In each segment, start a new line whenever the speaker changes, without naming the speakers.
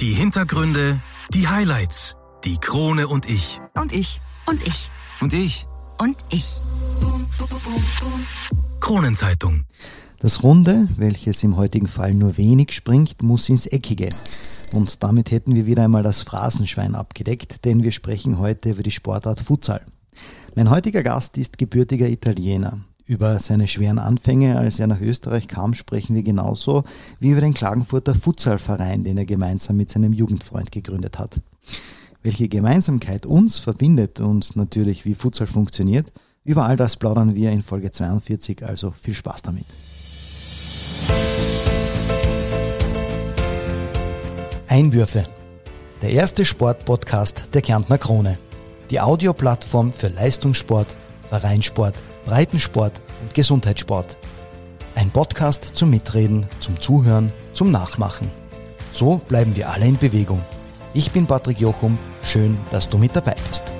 Die Hintergründe, die Highlights, die Krone und ich.
Und ich. Und ich.
Und ich.
Und ich.
Kronenzeitung.
Das Runde, welches im heutigen Fall nur wenig springt, muss ins Eckige. Und damit hätten wir wieder einmal das Phrasenschwein abgedeckt, denn wir sprechen heute über die Sportart Futsal. Mein heutiger Gast ist gebürtiger Italiener. Über seine schweren Anfänge, als er nach Österreich kam, sprechen wir genauso wie über den Klagenfurter Futsalverein, den er gemeinsam mit seinem Jugendfreund gegründet hat. Welche Gemeinsamkeit uns verbindet und natürlich wie Futsal funktioniert, über all das plaudern wir in Folge 42, also viel Spaß damit. Einwürfe. Der erste Sportpodcast der Kärntner Krone. Die Audioplattform für Leistungssport, Vereinssport, Breitensport und Gesundheitssport. Ein Podcast zum Mitreden, zum Zuhören, zum Nachmachen. So bleiben wir alle in Bewegung. Ich bin Patrick Jochum. Schön, dass du mit dabei bist.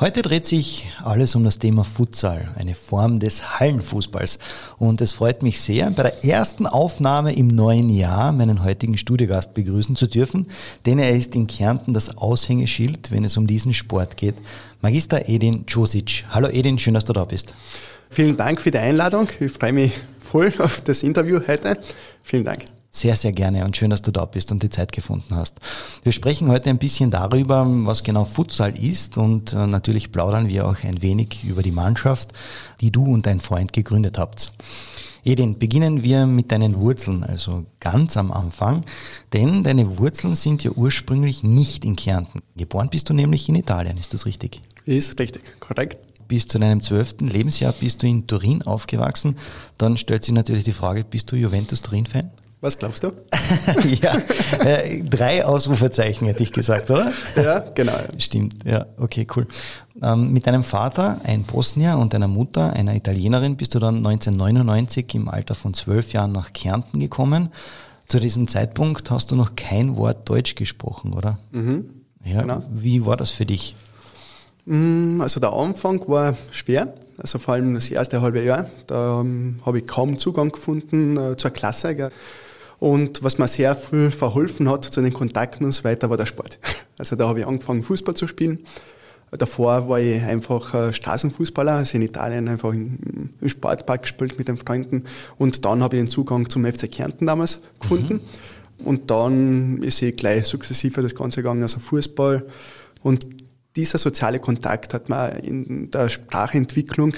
Heute dreht sich alles um das Thema Futsal, eine Form des Hallenfußballs. Und es freut mich sehr, bei der ersten Aufnahme im neuen Jahr meinen heutigen Studiogast begrüßen zu dürfen, denn er ist in Kärnten das Aushängeschild, wenn es um diesen Sport geht. Magister Edin Josic. Hallo Edin, schön, dass du da bist.
Vielen Dank für die Einladung. Ich freue mich voll auf das Interview heute. Vielen Dank.
Sehr, sehr gerne und schön, dass du da bist und die Zeit gefunden hast. Wir sprechen heute ein bisschen darüber, was genau Futsal ist und äh, natürlich plaudern wir auch ein wenig über die Mannschaft, die du und dein Freund gegründet habt. Edin, beginnen wir mit deinen Wurzeln, also ganz am Anfang, denn deine Wurzeln sind ja ursprünglich nicht in Kärnten. Geboren bist du nämlich in Italien, ist das richtig?
Ist richtig, korrekt.
Bis zu deinem zwölften Lebensjahr bist du in Turin aufgewachsen. Dann stellt sich natürlich die Frage, bist du Juventus-Turin-Fan?
Was glaubst du?
ja, äh, drei Ausrufezeichen hätte ich gesagt, oder?
Ja, genau.
Stimmt, ja, okay, cool. Ähm, mit deinem Vater, ein Bosnier, und deiner Mutter, einer Italienerin, bist du dann 1999 im Alter von zwölf Jahren nach Kärnten gekommen. Zu diesem Zeitpunkt hast du noch kein Wort Deutsch gesprochen, oder?
Mhm,
ja, genau. Wie war das für dich?
Mm, also der Anfang war schwer, also vor allem das erste halbe Jahr. Da ähm, habe ich kaum Zugang gefunden äh, zur Klasse. Gell. Und was mir sehr viel verholfen hat zu den Kontakten und so weiter, war der Sport. Also da habe ich angefangen, Fußball zu spielen. Davor war ich einfach äh, Straßenfußballer, also in Italien einfach im Sportpark gespielt mit den Freunden. Und dann habe ich den Zugang zum FC Kärnten damals gefunden. Mhm. Und dann ist ich gleich sukzessive das Ganze gegangen, also Fußball. Und dieser soziale Kontakt hat mir in der Sprachentwicklung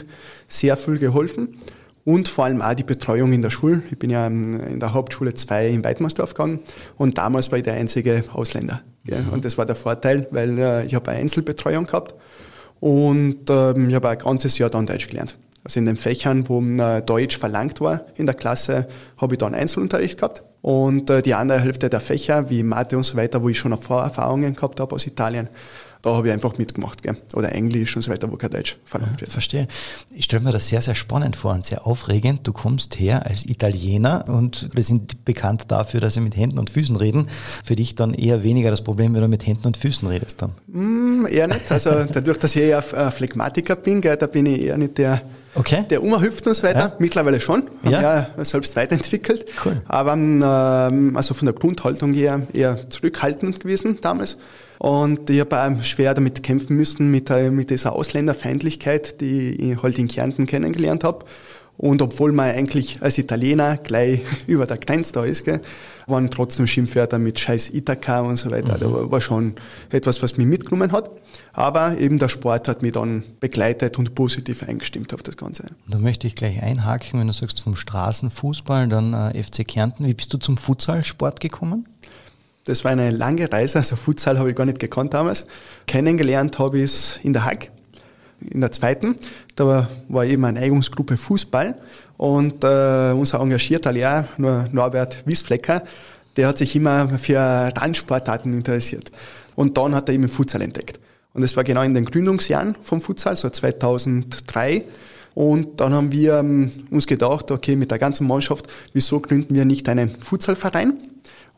sehr viel geholfen und vor allem auch die Betreuung in der Schule. Ich bin ja in der Hauptschule 2 in Weidmannsdorf gegangen und damals war ich der einzige Ausländer. Ja. Mhm. Und das war der Vorteil, weil äh, ich habe eine Einzelbetreuung gehabt und ähm, ich habe ein ganzes Jahr dann Deutsch gelernt. Also in den Fächern, wo äh, Deutsch verlangt war in der Klasse, habe ich dann Einzelunterricht gehabt. Und äh, die andere Hälfte der Fächer, wie Mathe und so weiter, wo ich schon Vorerfahrungen gehabt habe aus Italien, da habe ich einfach mitgemacht. Gell? Oder Englisch und so weiter, wo kein Deutsch verlangt wird.
Verstehe. Ich stelle mir das sehr, sehr spannend vor und sehr aufregend. Du kommst her als Italiener und wir sind bekannt dafür, dass sie mit Händen und Füßen reden. Für dich dann eher weniger das Problem, wenn du mit Händen und Füßen redest dann?
Mm, eher nicht. Also dadurch, dass ich eher Phlegmatiker bin, gell, da bin ich eher nicht der,
Okay.
Der umhüpft und so weiter. Ja. Mittlerweile schon. Haben ja. ja selbst weiterentwickelt. Cool. Aber ähm, also von der Grundhaltung her eher zurückhaltend gewesen damals. Und ich habe schwer damit kämpfen müssen, mit, mit dieser Ausländerfeindlichkeit, die ich halt in Kärnten kennengelernt habe. Und obwohl man eigentlich als Italiener gleich über der Grenze da ist, gell, waren trotzdem Schimpfwörter mit Scheiß Ithaka und so weiter. Mhm. Da war schon etwas, was mich mitgenommen hat. Aber eben der Sport hat mich dann begleitet und positiv eingestimmt auf das Ganze.
Da möchte ich gleich einhaken, wenn du sagst vom Straßenfußball, dann äh, FC Kärnten. Wie bist du zum Futsalsport gekommen?
Das war eine lange Reise, also Futsal habe ich gar nicht gekannt damals. Kennengelernt habe ich es in der Hack, in der zweiten. Da war, eben eine Eigungsgruppe Fußball und äh, unser engagierter Lehrer, Norbert Wiesflecker, der hat sich immer für Randsportarten interessiert. Und dann hat er eben Futsal entdeckt. Und das war genau in den Gründungsjahren vom Futsal, so 2003. Und dann haben wir ähm, uns gedacht, okay, mit der ganzen Mannschaft, wieso gründen wir nicht einen Futsalverein?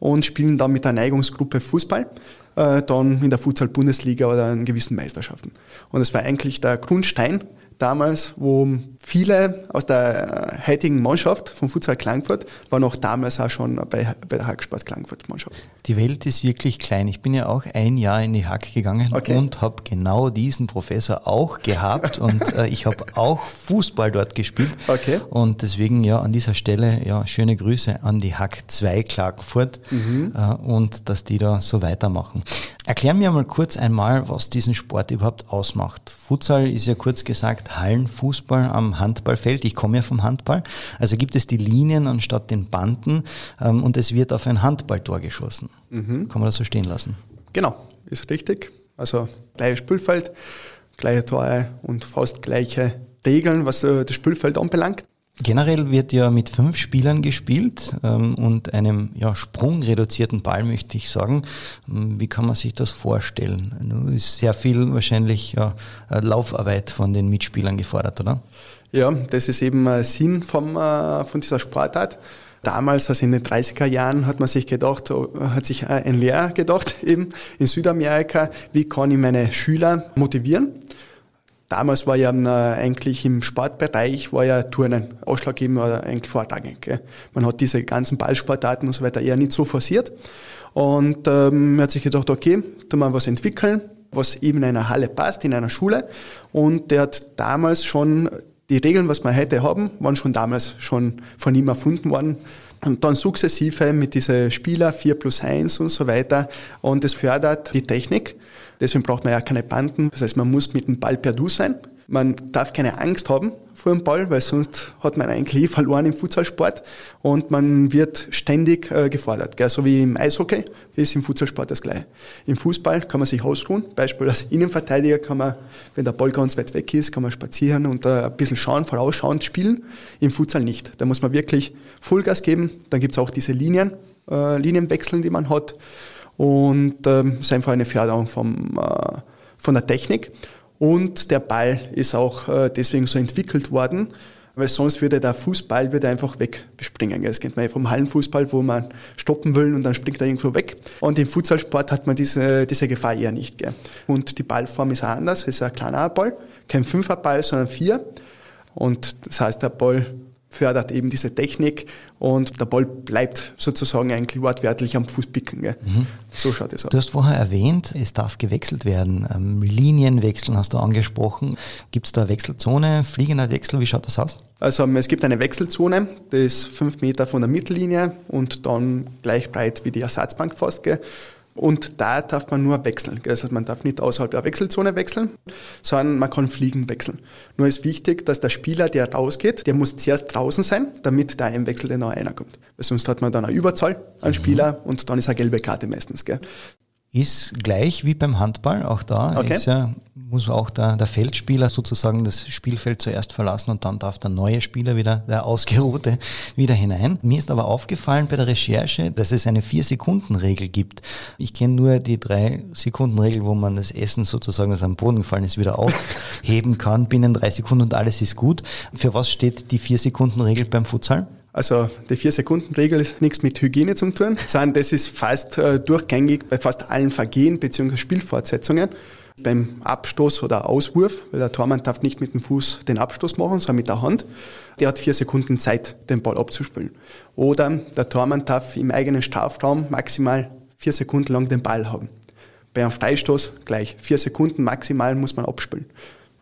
Und spielen dann mit der Neigungsgruppe Fußball, äh, dann in der Futsal-Bundesliga oder in gewissen Meisterschaften. Und das war eigentlich der Grundstein damals, wo viele aus der äh, heutigen Mannschaft vom Futsal Klangfurt waren auch damals auch schon bei, bei der Hacksport Klangfurt Mannschaft.
Die Welt ist wirklich klein. Ich bin ja auch ein Jahr in die Hack gegangen okay. und habe genau diesen Professor auch gehabt und äh, ich habe auch Fußball dort gespielt.
Okay.
Und deswegen ja an dieser Stelle ja schöne Grüße an die Hack 2 Klagenfurt mhm. äh, und dass die da so weitermachen. Erklär mir mal kurz einmal, was diesen Sport überhaupt ausmacht. Futsal ist ja kurz gesagt Hallenfußball am Handballfeld. Ich komme ja vom Handball. Also gibt es die Linien anstatt den Banden ähm, und es wird auf ein Handballtor geschossen. Mhm. Kann man das so stehen lassen?
Genau, ist richtig. Also gleiches Spielfeld, gleiche Tore und fast gleiche Regeln, was äh, das Spielfeld anbelangt.
Generell wird ja mit fünf Spielern gespielt ähm, und einem ja, sprungreduzierten Ball, möchte ich sagen. Ähm, wie kann man sich das vorstellen? Ist sehr viel wahrscheinlich ja, äh, Laufarbeit von den Mitspielern gefordert, oder?
Ja, das ist eben äh, Sinn vom, äh, von dieser Sportart. Damals, also in den 30er Jahren, hat man sich gedacht, oh, hat sich ein Lehrer gedacht, eben in Südamerika, wie kann ich meine Schüler motivieren? Damals war ja äh, eigentlich im Sportbereich war ja Turnen ausschlaggebend oder eigentlich. Gell. Man hat diese ganzen Ballsportarten und so weiter eher nicht so forciert. Und ähm, hat sich gedacht, okay, da mal was entwickeln, was eben in einer Halle passt, in einer Schule. Und der hat damals schon die Regeln, was wir heute haben, waren schon damals schon von ihm erfunden worden. Und dann sukzessive mit diesen Spieler 4 plus 1 und so weiter. Und es fördert die Technik. Deswegen braucht man ja keine Banden. Das heißt, man muss mit dem Ball per Du sein. Man darf keine Angst haben vor dem Ball, weil sonst hat man eigentlich verloren im Futsalsport und man wird ständig äh, gefordert. Gell? So wie im Eishockey ist im Futsalsport das gleiche. Im Fußball kann man sich ausruhen. Beispiel als Innenverteidiger kann man, wenn der Ball ganz weit weg ist, kann man spazieren und äh, ein bisschen schauen, vorausschauend spielen. Im Futsal nicht. Da muss man wirklich Vollgas geben. Dann gibt es auch diese Linien, äh, Linienwechseln, die man hat. Und ähm, ist einfach eine Förderung vom, äh, von der Technik. Und der Ball ist auch äh, deswegen so entwickelt worden, weil sonst würde der Fußball würde einfach wegspringen. Das kennt man ja vom Hallenfußball, wo man stoppen will und dann springt er irgendwo weg. Und im Futsalsport hat man diese, diese Gefahr eher nicht. Gell. Und die Ballform ist auch anders. Es ist ein kleiner Ball, kein Fünferball, sondern vier. Und das heißt, der Ball fördert eben diese Technik und der Ball bleibt sozusagen eigentlich wortwörtlich am Fuß picken. Mhm.
So schaut es aus. Du hast vorher erwähnt, es darf gewechselt werden. Ähm, Linienwechseln hast du angesprochen. Gibt es da Wechselzone, fliegender Wechsel, wie schaut das aus?
Also es gibt eine Wechselzone, die ist fünf Meter von der Mittellinie und dann gleich breit wie die Ersatzbank fast. Gell. Und da darf man nur wechseln. Also man darf nicht außerhalb der Wechselzone wechseln, sondern man kann fliegen wechseln. Nur ist wichtig, dass der Spieler, der rausgeht, der muss zuerst draußen sein, damit da ein Wechsel der noch einer kommt. Weil sonst hat man dann eine Überzahl an mhm. Spieler und dann ist eine gelbe Karte meistens. Gell
ist gleich wie beim Handball. Auch da okay. ja, muss auch der, der Feldspieler sozusagen das Spielfeld zuerst verlassen und dann darf der neue Spieler wieder, der Ausgeruhte, wieder hinein. Mir ist aber aufgefallen bei der Recherche, dass es eine Vier-Sekunden-Regel gibt. Ich kenne nur die Drei-Sekunden-Regel, wo man das Essen sozusagen, das am Boden gefallen ist, wieder aufheben kann binnen drei Sekunden und alles ist gut. Für was steht die Vier-Sekunden-Regel beim Futsal?
Also die Vier-Sekunden-Regel ist nichts mit Hygiene zu tun, sondern das ist fast äh, durchgängig bei fast allen Vergehen bzw. Spielfortsetzungen. Beim Abstoß oder Auswurf, weil der Tormann darf nicht mit dem Fuß den Abstoß machen, sondern mit der Hand. Der hat vier Sekunden Zeit, den Ball abzuspielen. Oder der Tormann darf im eigenen Strafraum maximal vier Sekunden lang den Ball haben. Bei einem Freistoß gleich vier Sekunden maximal muss man abspielen.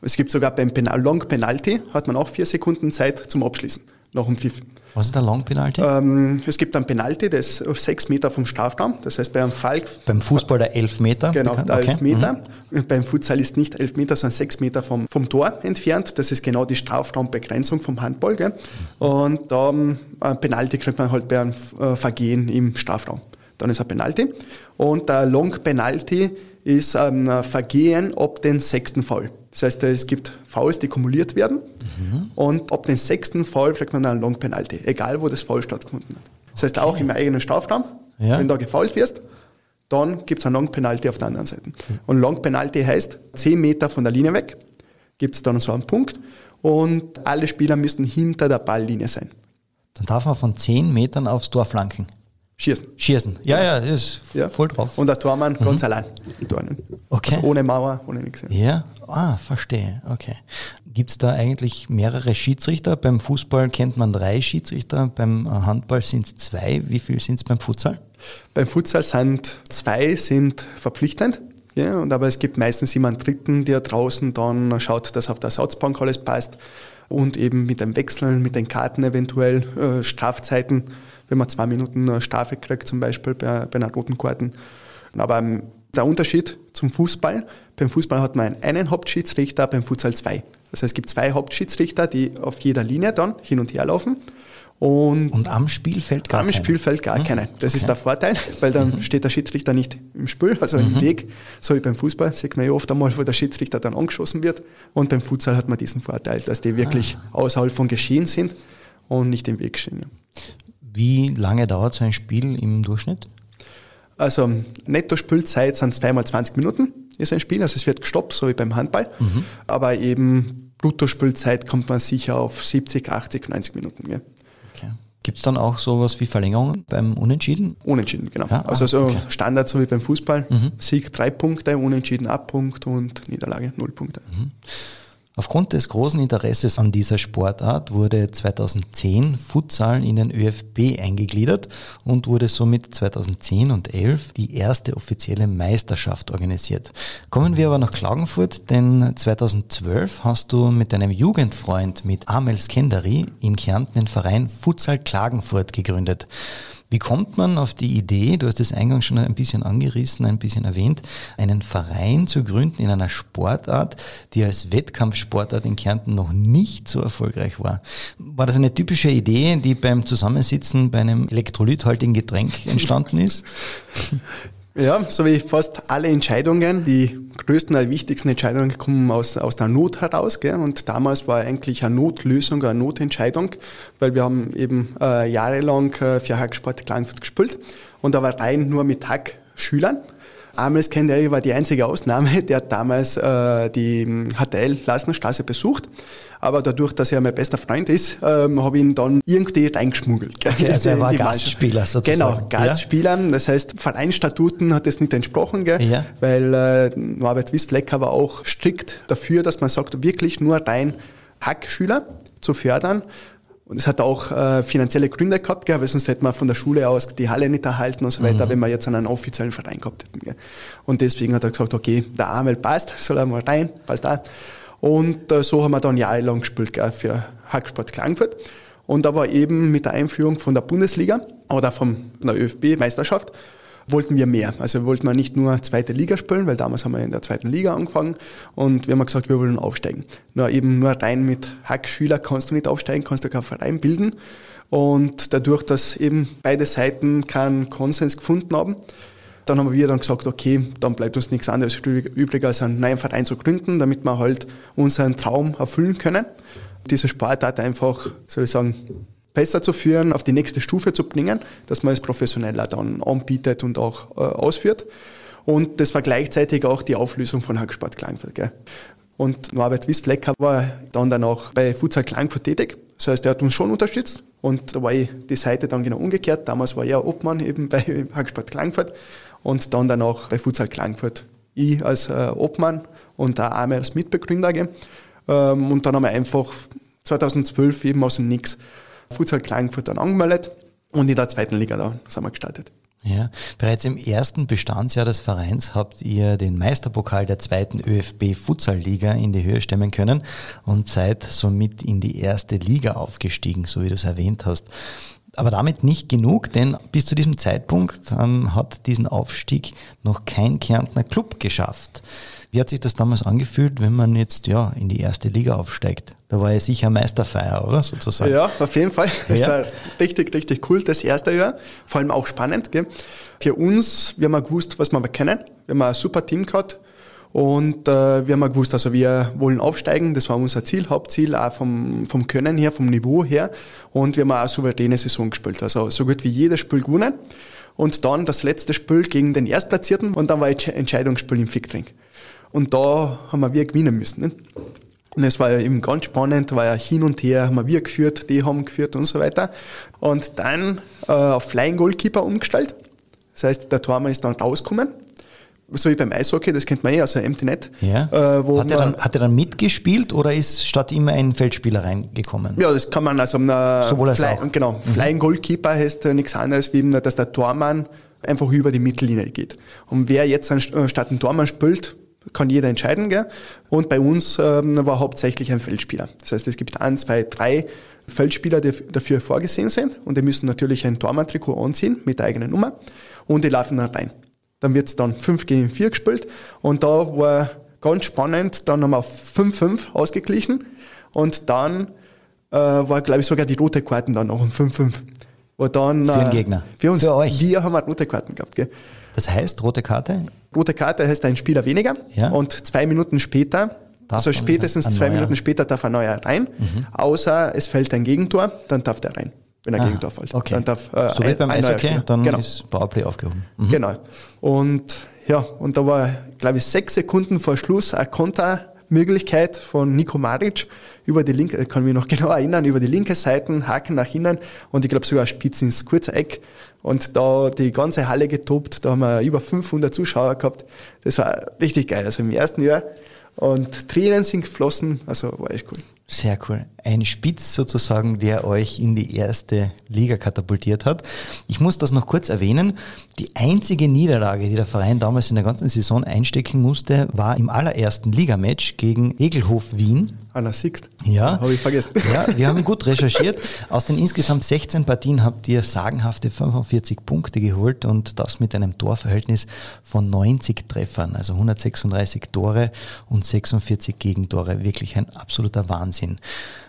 Es gibt sogar beim Long Penalty hat man auch vier Sekunden Zeit zum Abschließen nach dem Pfiff.
Was ist der Long Penalty?
Ähm, es gibt einen Penalty, der ist auf sechs Meter vom Strafraum. Das heißt, bei einem Fall.
Beim Fußball der elf Meter?
Genau, der okay. elf Meter. Mhm. Beim Futsal ist nicht elf Meter, sondern sechs Meter vom, vom Tor entfernt. Das ist genau die Strafraumbegrenzung vom Handball. Gell? Und da ähm, ein Penalty kriegt man halt bei einem äh, Vergehen im Strafraum. Dann ist ein Penalty. Und der Long Penalty ist ein Vergehen ab den sechsten Fall. Das heißt, es gibt Fouls, die kumuliert werden mhm. und ab dem sechsten Foul kriegt man einen Long Penalty, egal wo das Foul stattgefunden hat. Das heißt, auch im eigenen Strafraum, ja. wenn da gefault wirst, dann gibt es einen Long Penalty auf der anderen Seite. Und Long Penalty heißt, 10 Meter von der Linie weg gibt es dann so einen Punkt und alle Spieler müssen hinter der Balllinie sein.
Dann darf man von 10 Metern aufs Tor flanken.
Schießen.
Schießen. Ja, ja, ist
Ja.
voll drauf.
Und der Tormann ganz allein. ne?
Okay.
Also ohne Mauer, ohne nichts.
Ja, ah, verstehe. Okay. Gibt es da eigentlich mehrere Schiedsrichter? Beim Fußball kennt man drei Schiedsrichter, beim Handball sind es zwei. Wie viel sind es beim Futsal?
Beim Futsal sind zwei sind verpflichtend. Ja, und aber es gibt meistens immer einen dritten, der draußen dann schaut, dass auf der Ersatzbank alles passt und eben mit dem Wechseln, mit den Karten eventuell, äh, Strafzeiten, wenn man zwei Minuten Strafe kriegt, zum Beispiel bei, bei einer roten Karten. Aber ähm, der Unterschied zum Fußball, beim Fußball hat man einen Hauptschiedsrichter, beim Futsal zwei. Das heißt, es gibt zwei Hauptschiedsrichter, die auf jeder Linie dann hin und her laufen. Und
Und am Spielfeld gar
am? Spielfeld gar keine. Das ist
Okay.
der Vorteil, weil dann steht der Schiedsrichter nicht im Spiel, also im Weg, so wie beim Fußball, sieht man ja oft einmal, wo der Schiedsrichter dann angeschossen wird. Und beim Futsal hat man diesen Vorteil, dass die wirklich außerhalb von Geschehen sind und nicht im Weg stehen.
Wie lange dauert so ein Spiel im Durchschnitt?
Also Netto-Spielzeit sind zweimal 20 Minuten, ist ein Spiel, also es wird gestoppt, so wie beim Handball. Aber eben Bruttospielzeit kommt man sicher auf 70, 80, 90 Minuten. Ja.
Okay. Gibt es dann auch sowas wie Verlängerungen beim Unentschieden?
Unentschieden, genau.
Ja,
also
ah,
so
okay.
Standard, so wie beim Fußball. Sieg drei Punkte, Unentschieden ab Punkt und Niederlage null Punkte.
Aufgrund des großen Interesses an dieser Sportart wurde 2010 Futsal in den ÖFB eingegliedert und wurde somit 2010 und 11 die erste offizielle Meisterschaft organisiert. Kommen wir aber nach Klagenfurt, denn 2012 hast du mit deinem Jugendfreund mit Amel Skenderi in Kärnten den Verein Futsal Klagenfurt gegründet. Wie kommt man auf die Idee, du hast es eingangs schon ein bisschen angerissen, ein bisschen erwähnt, einen Verein zu gründen in einer Sportart, die als Wettkampfsportart in Kärnten noch nicht so erfolgreich war? War das eine typische Idee, die beim Zusammensitzen bei einem elektrolythaltigen Getränk entstanden ist?
Ja, so wie fast alle Entscheidungen, die größten, die wichtigsten Entscheidungen kommen aus, aus der Not heraus. Gell? Und damals war eigentlich eine Notlösung, eine Notentscheidung, weil wir haben eben äh, jahrelang äh, für Hacksport Klagenfurt gespielt und da war rein nur mit Hackschülern. Amels Kenderi war die einzige Ausnahme, der hat damals äh, die HTL Lasnerstraße besucht. Aber dadurch, dass er mein bester Freund ist, ähm, habe ich ihn dann irgendwie reingeschmuggelt. gell,
also er war. Gastspieler sozusagen.
Genau,
Ja.
Gastspieler. Das heißt, Vereinsstatuten hat das nicht entsprochen, gell?
Ja.
weil äh, Norbert Wiesflecker war auch strikt dafür, dass man sagt, wirklich nur rein Hackschüler zu fördern. Und es hat auch äh, finanzielle Gründe gehabt, gell, weil sonst hätte man von der Schule aus die Halle nicht erhalten und so weiter, wenn wir jetzt einen offiziellen Verein gehabt hätten. Gell. Und deswegen hat er gesagt, okay, der Amel passt, soll er mal rein, passt da. Und äh, so haben wir dann jahrelang gespielt gell, für Hacksport Klagenfurt. Und da war eben mit der Einführung von der Bundesliga oder von der ÖFB-Meisterschaft wollten wir mehr. Also wollten wir nicht nur zweite Liga spielen, weil damals haben wir in der zweiten Liga angefangen und wir haben gesagt, wir wollen aufsteigen. Nur eben nur rein mit Hackschüler kannst du nicht aufsteigen, kannst du keinen Verein bilden. Und dadurch, dass eben beide Seiten keinen Konsens gefunden haben, dann haben wir dann gesagt, okay, dann bleibt uns nichts anderes übrig, als einen neuen Verein zu gründen, damit wir halt unseren Traum erfüllen können. Diese Sportart einfach, soll ich sagen, besser zu führen, auf die nächste Stufe zu bringen, dass man es professioneller dann anbietet und auch äh, ausführt. Und das war gleichzeitig auch die Auflösung von Hacksport Klagenfurt. Gell. Und Norbert Wiesflecker war dann danach bei Futsal Klagenfurt tätig. Das heißt, er hat uns schon unterstützt. Und da war die Seite dann genau umgekehrt. Damals war er Obmann eben bei Hacksport Klagenfurt und dann danach bei Futsal Klagenfurt. Ich als äh, Obmann und der Arme als Mitbegründer. Ähm, und dann haben wir einfach 2012 eben aus dem Nix Futsal Klagenfurt dann angemeldet und in der zweiten Liga da sind wir gestartet.
Ja, bereits im ersten Bestandsjahr des Vereins habt ihr den Meisterpokal der zweiten ÖFB Futsal-Liga in die Höhe stemmen können und seid somit in die erste Liga aufgestiegen, so wie du es erwähnt hast. Aber damit nicht genug, denn bis zu diesem Zeitpunkt ähm, hat diesen Aufstieg noch kein Kärntner Club geschafft. Wie hat sich das damals angefühlt, wenn man jetzt ja in die erste Liga aufsteigt? Da war ja sicher Meisterfeier, oder sozusagen?
Ja, auf jeden Fall. Es
Ja.
war richtig, richtig cool, das erste Jahr. Vor allem auch spannend. Gell? Für uns, wir haben gewusst, was wir kennen. Wir haben ein super Team gehabt. Und äh, wir haben gewusst, also wir wollen aufsteigen, das war unser Ziel, Hauptziel, auch vom, vom Können her, vom Niveau her. Und wir haben auch eine souveräne Saison gespielt, also so gut wie jedes Spiel gewonnen. Und dann das letzte Spiel gegen den Erstplatzierten und dann war ein Entscheidungsspiel im Fickring. Und da haben wir wir gewinnen müssen. Ne? Und es war ja eben ganz spannend, war ja hin und her, haben wir geführt, die haben geführt und so weiter. Und dann äh, auf Flying Goalkeeper umgestellt. Das heißt, der Tormann ist dann rausgekommen. So wie beim Eishockey, das kennt man eh aus der Empty Net.
Ja.
Äh,
hat, er dann, hat er dann mitgespielt oder ist statt immer ein Feldspieler reingekommen?
Ja, das kann man also äh,
Sowohl als
Fly,
auch. Mhm.
Genau, Flying Goalkeeper heißt äh, nichts anderes, wie eben, dass der Tormann einfach über die Mittellinie geht. Und wer jetzt an, äh, statt einen Tormann spielt, kann jeder entscheiden. Gell? Und bei uns ähm, war hauptsächlich ein Feldspieler. Das heißt, es gibt ein, zwei, drei Feldspieler, die dafür vorgesehen sind und die müssen natürlich ein Tormann-Trikot anziehen mit der eigenen Nummer und die laufen dann rein. Dann wird es dann 5 gegen 4 gespielt und da war ganz spannend, dann haben wir auf 5-5 ausgeglichen und dann äh, war, glaube ich, sogar die rote Karten dann noch um 5-5. Wo dann,
Für den
äh,
Gegner.
Für uns.
Für euch.
Wir haben rote Karten gehabt. Gell.
Das heißt, rote Karte?
Rote Karte heißt ein Spieler weniger
Ja.
und zwei Minuten später,
Darf
also spätestens
ein
zwei
neuer-
Minuten später darf ein neuer rein, außer es fällt ein Gegentor, dann darf der rein, wenn ein
Ah,
Gegentor fällt.
Okay.
Dann darf, äh,
so wie
ein-
beim
ein
Eishockey, dann
genau.
ist Powerplay aufgehoben. Mhm.
Genau. Und ja, und da war, glaube ich, sechs Sekunden vor Schluss eine Kontermöglichkeit von Nico Maric über die linke, kann mich noch genau erinnern, über die linke Seite, Haken nach innen und ich glaube sogar Spitz ins kurze Eck. Und da die ganze Halle getobt, da haben wir über 500 Zuschauer gehabt. Das war richtig geil, also im ersten Jahr. Und Tränen sind geflossen, also war echt cool.
Sehr cool. Ein Spitz sozusagen, der euch in die erste Liga katapultiert hat. Ich muss das noch kurz erwähnen. Die einzige Niederlage, die der Verein damals in der ganzen Saison einstecken musste, war im allerersten Ligamatch gegen Egelhof Wien.
Anna Sixt.
Ja.
Habe ich vergessen.
Ja, wir haben gut recherchiert. Aus den insgesamt 16 Partien habt ihr sagenhafte 45 Punkte geholt und das mit einem Torverhältnis von 90 Treffern, also 136 Tore und 46 Gegentore. Wirklich ein absoluter Wahnsinn.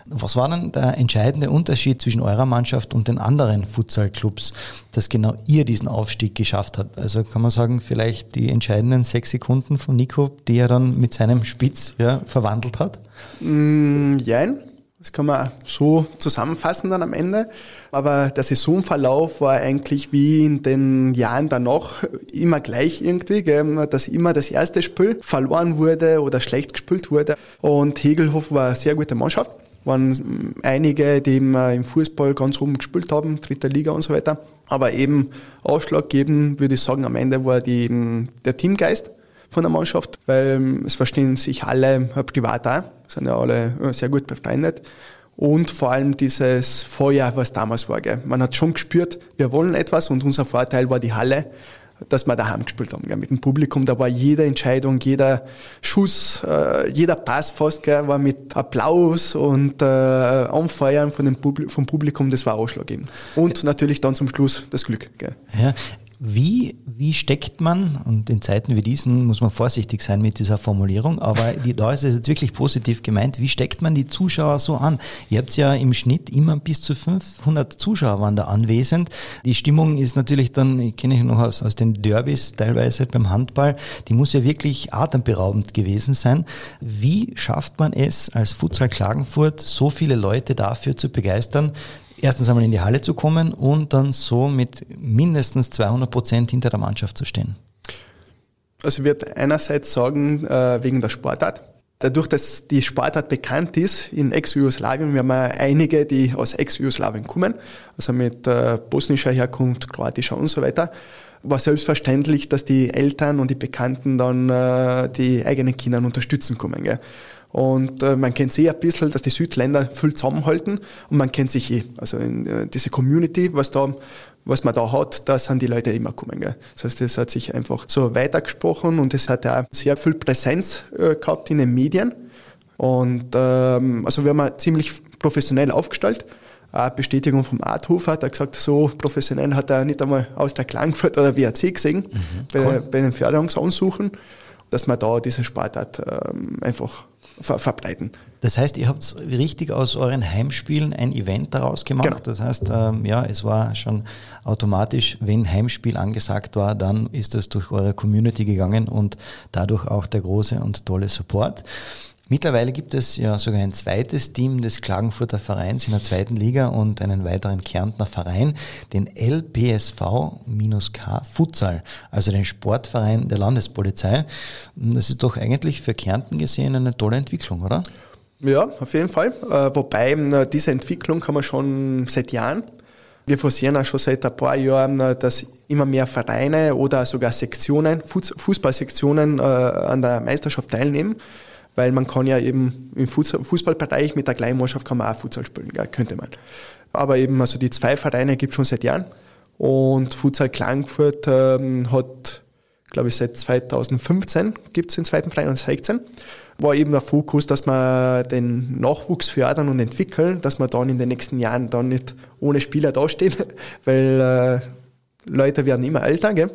Was war dann der entscheidende Unterschied zwischen eurer Mannschaft und den anderen Futsal-Clubs, dass genau ihr diesen Aufstieg geschafft habt? Also kann man sagen, vielleicht die entscheidenden sechs Sekunden von Nico, die er dann mit seinem Spitz ja, verwandelt hat?
Mm, Jein, das kann man so zusammenfassen dann am Ende. Aber der Saisonverlauf war eigentlich wie in den Jahren danach immer gleich irgendwie, gell? dass immer das erste Spiel verloren wurde oder schlecht gespielt wurde. Und Hegelhof war eine sehr gute Mannschaft. Waren einige, die im Fußball ganz oben gespielt haben, dritte Liga und so weiter. Aber eben ausschlaggebend, würde ich sagen, am Ende war die, der Teamgeist von der Mannschaft, weil ähm, es verstehen sich alle äh, privat auch, sind ja alle äh, sehr gut befreundet. Und vor allem dieses Feuer, was damals war. Gell. Man hat schon gespürt, wir wollen etwas und unser Vorteil war die Halle, dass wir daheim gespielt haben. Gell. Mit dem Publikum, da war jede Entscheidung, jeder Schuss, äh, jeder Pass fast, gell, war mit Applaus und äh, Anfeuern von dem Publi vom Publikum, das war ausschlaggebend. Und natürlich dann zum Schluss das Glück. Gell.
Ja. Wie, wie steckt man, und in Zeiten wie diesen muss man vorsichtig sein mit dieser Formulierung, aber die, da ist es jetzt wirklich positiv gemeint, wie steckt man die Zuschauer so an? Ihr habt ja im Schnitt immer bis zu 500 Zuschauer waren da anwesend. Die Stimmung ist natürlich dann, ich kenne ich noch aus, aus den Derbys teilweise beim Handball, die muss ja wirklich atemberaubend gewesen sein. Wie schafft man es als Futsal Klagenfurt, so viele Leute dafür zu begeistern, erstens einmal in die Halle zu kommen und dann so mit mindestens 200 Prozent hinter der Mannschaft zu stehen.
Also ich würde einerseits sagen, äh, wegen der Sportart. Dadurch, dass die Sportart bekannt ist in Ex-Jugoslawien, wir haben einige, die aus Ex-Jugoslawien kommen, also mit äh, bosnischer Herkunft, kroatischer und so weiter, war selbstverständlich, dass die Eltern und die Bekannten dann äh, die eigenen Kinder unterstützen kommen. Gell? Und äh, man kennt sich ein bisschen, dass die Südländer viel zusammenhalten und man kennt sich eh. Also in äh, diese Community, was da was man da hat, da sind die Leute immer gekommen. Gell? Das heißt, das hat sich einfach so weitergesprochen und es hat ja sehr viel Präsenz äh, gehabt in den Medien. Und ähm, also wir haben ziemlich professionell aufgestellt. Eine Bestätigung vom Arthofer hat er gesagt, so professionell hat er nicht einmal aus der Klangfurt oder WRC gesehen, bei, bei den Förderungsansuchen, dass man da diese Sportart ähm, einfach ver verbreiten.
Das heißt, ihr habt richtig aus euren Heimspielen ein Event daraus gemacht.
Genau.
Das heißt, ähm, ja, es war schon automatisch, wenn Heimspiel angesagt war, dann ist das durch eure Community gegangen und dadurch auch der große und tolle Support. Mittlerweile gibt es ja sogar ein zweites Team des Klagenfurter Vereins in der zweiten Liga und einen weiteren Kärntner Verein, den LPSV-K Futsal, also den Sportverein der Landespolizei. Das ist doch eigentlich für Kärnten gesehen eine tolle Entwicklung, oder?
Ja, auf jeden Fall. Äh, wobei äh, diese Entwicklung haben wir schon seit Jahren. Wir forcieren auch schon seit ein paar Jahren, äh, dass immer mehr Vereine oder sogar Sektionen, Fußballsektionen an der Meisterschaft teilnehmen, weil man kann ja eben im Fußballbereich mit der Kleinmannschaft kann man auch Futsal spielen, könnte man. Aber eben also die zwei Vereine gibt es schon seit Jahren und Futsal Klagenfurt ähm, hat, glaube ich, seit 2015 gibt es den zweiten Verein und 16 war eben der Fokus, dass wir den Nachwuchs fördern und entwickeln, dass wir dann in den nächsten Jahren dann nicht ohne Spieler dastehen, weil äh, Leute werden immer älter. Gell?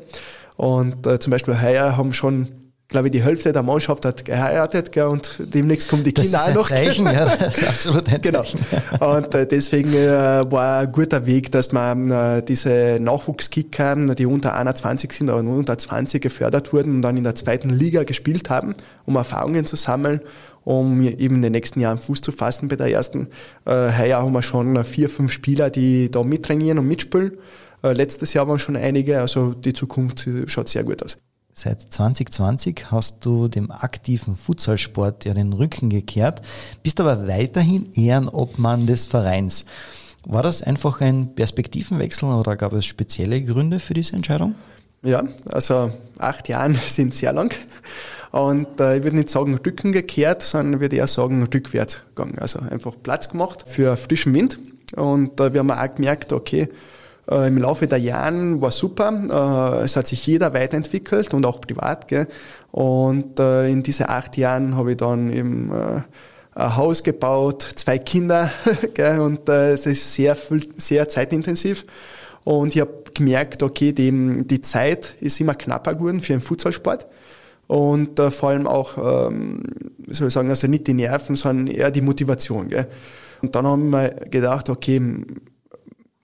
Und äh, zum Beispiel heuer haben schon glaube ich, die Hälfte der Mannschaft hat geheiratet gell, und demnächst kommen die das Kinder
auch
noch.
Zeichen, ja, das ist absolut ein
genau.
Zeichen.
Und äh, deswegen äh, war ein guter Weg, dass man äh, diese Nachwuchskicker, die unter 21 sind oder unter 20 gefördert wurden und dann in der zweiten Liga gespielt haben, um Erfahrungen zu sammeln um eben in den nächsten Jahren Fuß zu fassen bei der ersten. Äh, heuer haben wir schon vier, fünf Spieler, die da mittrainieren und mitspielen. Äh, letztes Jahr waren schon einige, also die Zukunft schaut sehr gut aus.
Seit 2020 hast du dem aktiven Futsalsport ja den Rücken gekehrt, bist aber weiterhin Ehrenobmann des Vereins. War das einfach ein Perspektivenwechsel oder gab es spezielle Gründe für diese Entscheidung?
Ja, also acht Jahre sind sehr lang. Und äh, ich würde nicht sagen Rücken gekehrt, sondern würde eher sagen rückwärts gegangen. Also einfach Platz gemacht für frischen Wind. Und äh, wir haben auch gemerkt, okay, äh, Im Laufe der Jahren war super. Äh, es hat sich jeder weiterentwickelt und auch privat. Gell? Und äh, in diese acht Jahren habe ich dann eben äh, ein Haus gebaut, zwei Kinder gell? und äh, es ist sehr, sehr zeitintensiv. Und ich habe gemerkt, okay, die, die Zeit ist immer knapper geworden für den Futsalsport. Und äh, vor allem auch, ähm, soll ich sagen, also nicht die Nerven, sondern eher die Motivation. Gell? Und dann haben wir gedacht, okay,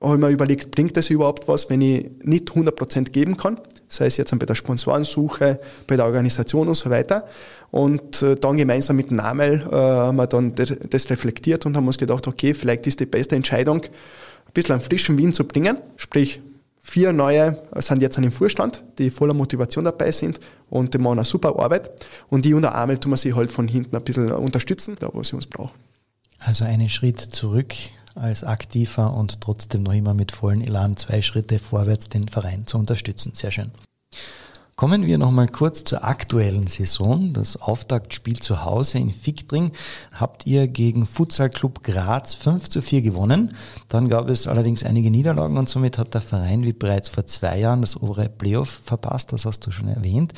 habe ich mir überlegt, bringt das überhaupt was, wenn ich nicht 100% geben kann, sei es jetzt bei der Sponsorensuche, bei der Organisation und so weiter. Und äh, dann gemeinsam mit Namel äh, haben wir dann das reflektiert und haben uns gedacht, okay, vielleicht ist die beste Entscheidung, ein bisschen einen frischen Wind zu bringen, sprich vier neue sind jetzt an dem Vorstand, die voller Motivation dabei sind und die machen eine super Arbeit. Und die und der Amel tun wir sie halt von hinten ein bisschen unterstützen, da wo sie uns brauchen.
Also einen Schritt zurück als aktiver und trotzdem noch immer mit vollen Elan zwei Schritte vorwärts den Verein zu unterstützen. Sehr schön. Kommen wir nochmal kurz zur aktuellen Saison. Das Auftaktspiel zu Hause in Fichtring habt ihr gegen Futsal Club Graz 5 zu 4 gewonnen. Dann gab es allerdings einige Niederlagen und somit hat der Verein wie bereits vor zwei Jahren das obere Playoff verpasst. Das hast du schon erwähnt.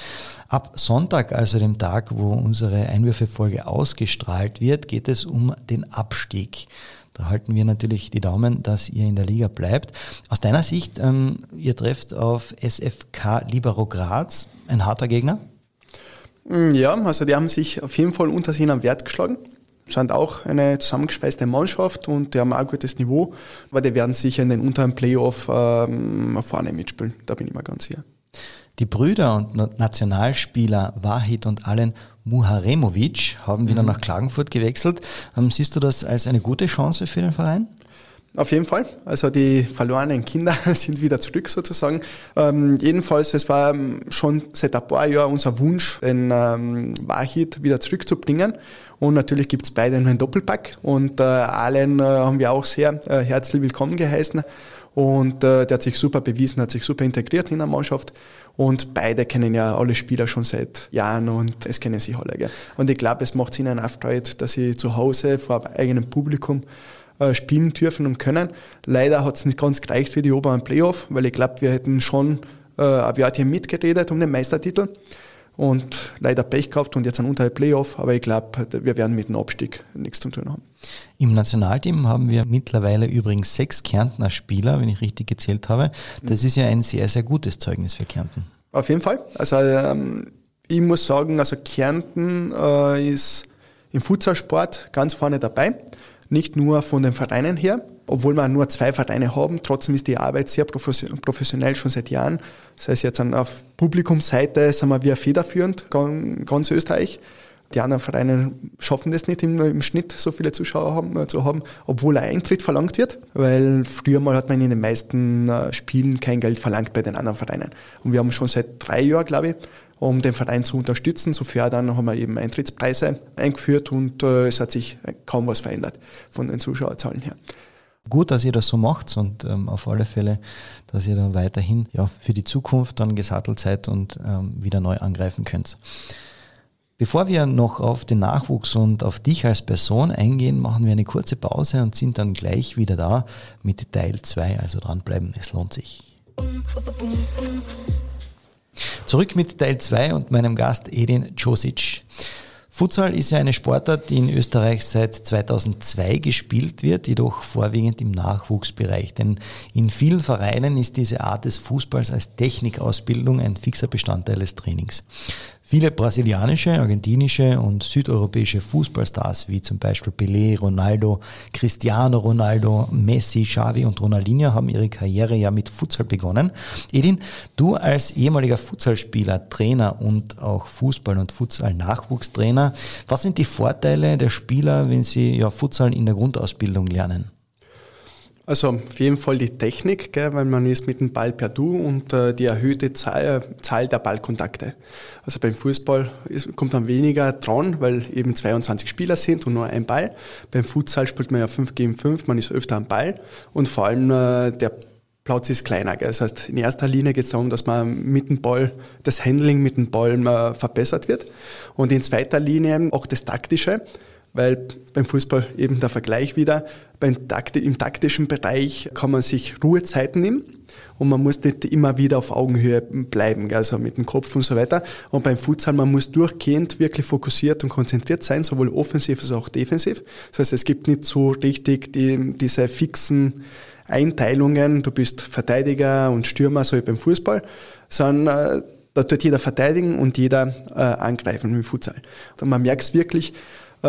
Ab Sonntag, also dem Tag, wo unsere Einwürfefolge ausgestrahlt wird, geht es um den Abstieg. Da halten wir natürlich die Daumen, dass ihr in der Liga bleibt. Aus deiner Sicht, ähm, ihr trefft auf SFK Libero Graz, ein harter Gegner?
Mm, ja, also die haben sich auf jeden Fall unter sich am Wert geschlagen. Sind auch eine zusammengeschweißte Mannschaft und die haben auch ein gutes Niveau, aber die werden sicher in den unteren Playoff ähm, vorne mitspielen, da bin ich mir ganz sicher.
Die Brüder und Nationalspieler Wahid und Allen Muharemovic haben wieder mhm. nach Klagenfurt gewechselt. Ähm, siehst du das als eine gute Chance für den Verein?
Auf jeden Fall. Also die verlorenen Kinder sind wieder zurück sozusagen. Ähm, jedenfalls, es war ähm, schon seit ein paar Jahren unser Wunsch, den ähm, Wahid wieder zurückzubringen. Und natürlich gibt es beide einen Doppelpack. Und äh, Allen äh, haben wir auch sehr äh, herzlich willkommen geheißen. Und äh, der hat sich super bewiesen, hat sich super integriert in der Mannschaft. Und beide kennen ja alle Spieler schon seit Jahren und es kennen sich alle. Gell? Und ich glaube, es macht ihnen auch Freude, dass sie zu Hause vor eigenem Publikum äh, spielen dürfen und können. Leider hat es nicht ganz gereicht für die oberen Playoff, weil ich glaube, wir hätten schon äh, ein Wörtchen mitgeredet um den Meistertitel und leider Pech gehabt und jetzt ein unter Playoff, aber ich glaube, wir werden mit dem Abstieg nichts zu tun haben.
Im Nationalteam haben wir mittlerweile übrigens sechs Kärntner Spieler, wenn ich richtig gezählt habe. Das ist ja ein sehr, sehr gutes Zeugnis für Kärnten.
Auf jeden Fall. Also ähm, ich muss sagen, also Kärnten äh, ist im Futsalsport ganz vorne dabei. Nicht nur von den Vereinen her, obwohl wir nur zwei Vereine haben, trotzdem ist die Arbeit sehr professionell schon seit Jahren. Das heißt, jetzt auf Publikumsseite sind wir federführend, ganz Österreich. Die anderen Vereine schaffen das nicht im, im Schnitt, so viele Zuschauer haben, äh, zu haben, obwohl ein Eintritt verlangt wird, weil früher mal hat man in den meisten äh, Spielen kein Geld verlangt bei den anderen Vereinen. Und wir haben schon seit drei Jahren, glaube ich, um den Verein zu unterstützen, zu fördern, haben wir eben Eintrittspreise eingeführt und äh, es hat sich kaum was verändert von den Zuschauerzahlen her.
Gut, dass ihr das so macht und ähm, auf alle Fälle, dass ihr da weiterhin ja, für die Zukunft dann gesattelt seid und ähm, wieder neu angreifen könnt. Bevor wir noch auf den Nachwuchs und auf dich als Person eingehen, machen wir eine kurze Pause und sind dann gleich wieder da mit Teil 2. Also dranbleiben, es lohnt sich. Zurück mit Teil 2 und meinem Gast Edin Josic. Futsal ist ja eine Sportart, die in Österreich seit 2002 gespielt wird, jedoch vorwiegend im Nachwuchsbereich. Denn in vielen Vereinen ist diese Art des Fußballs als Technikausbildung ein fixer Bestandteil des Trainings. Viele brasilianische, argentinische und südeuropäische Fußballstars wie zum Beispiel Pelé, Ronaldo, Cristiano Ronaldo, Messi, Xavi und Ronaldinho haben ihre Karriere ja mit Futsal begonnen. Edin, du als ehemaliger Futsalspieler, Trainer und auch Fußball- und Futsal-Nachwuchstrainer, was sind die Vorteile der Spieler, wenn sie ja Futsal in der Grundausbildung lernen?
Also auf jeden Fall die Technik, gell, weil man ist mit dem Ball per Du und äh, die erhöhte Zahl, Zahl, der Ballkontakte. Also beim Fußball ist, kommt man weniger dran, weil eben 22 Spieler sind und nur ein Ball. Beim Futsal spielt man ja 5 gegen 5, man ist öfter am Ball und vor allem äh, der Platz ist kleiner. Gell. Das heißt, in erster Linie geht es darum, dass man mit dem Ball, das Handling mit dem Ball äh, verbessert wird und in zweiter Linie auch das Taktische weil beim Fußball eben der Vergleich wieder, beim Takt, im taktischen Bereich kann man sich Ruhezeiten nehmen und man muss nicht immer wieder auf Augenhöhe bleiben, also mit dem Kopf und so weiter. Und beim Futsal, man muss durchgehend wirklich fokussiert und konzentriert sein, sowohl offensiv als auch defensiv. Das heißt, es gibt nicht so richtig die, diese fixen Einteilungen, du bist Verteidiger und Stürmer, so wie beim Fußball, sondern äh, da tut jeder verteidigen und jeder äh, angreifen im Futsal. Und man merkt es wirklich,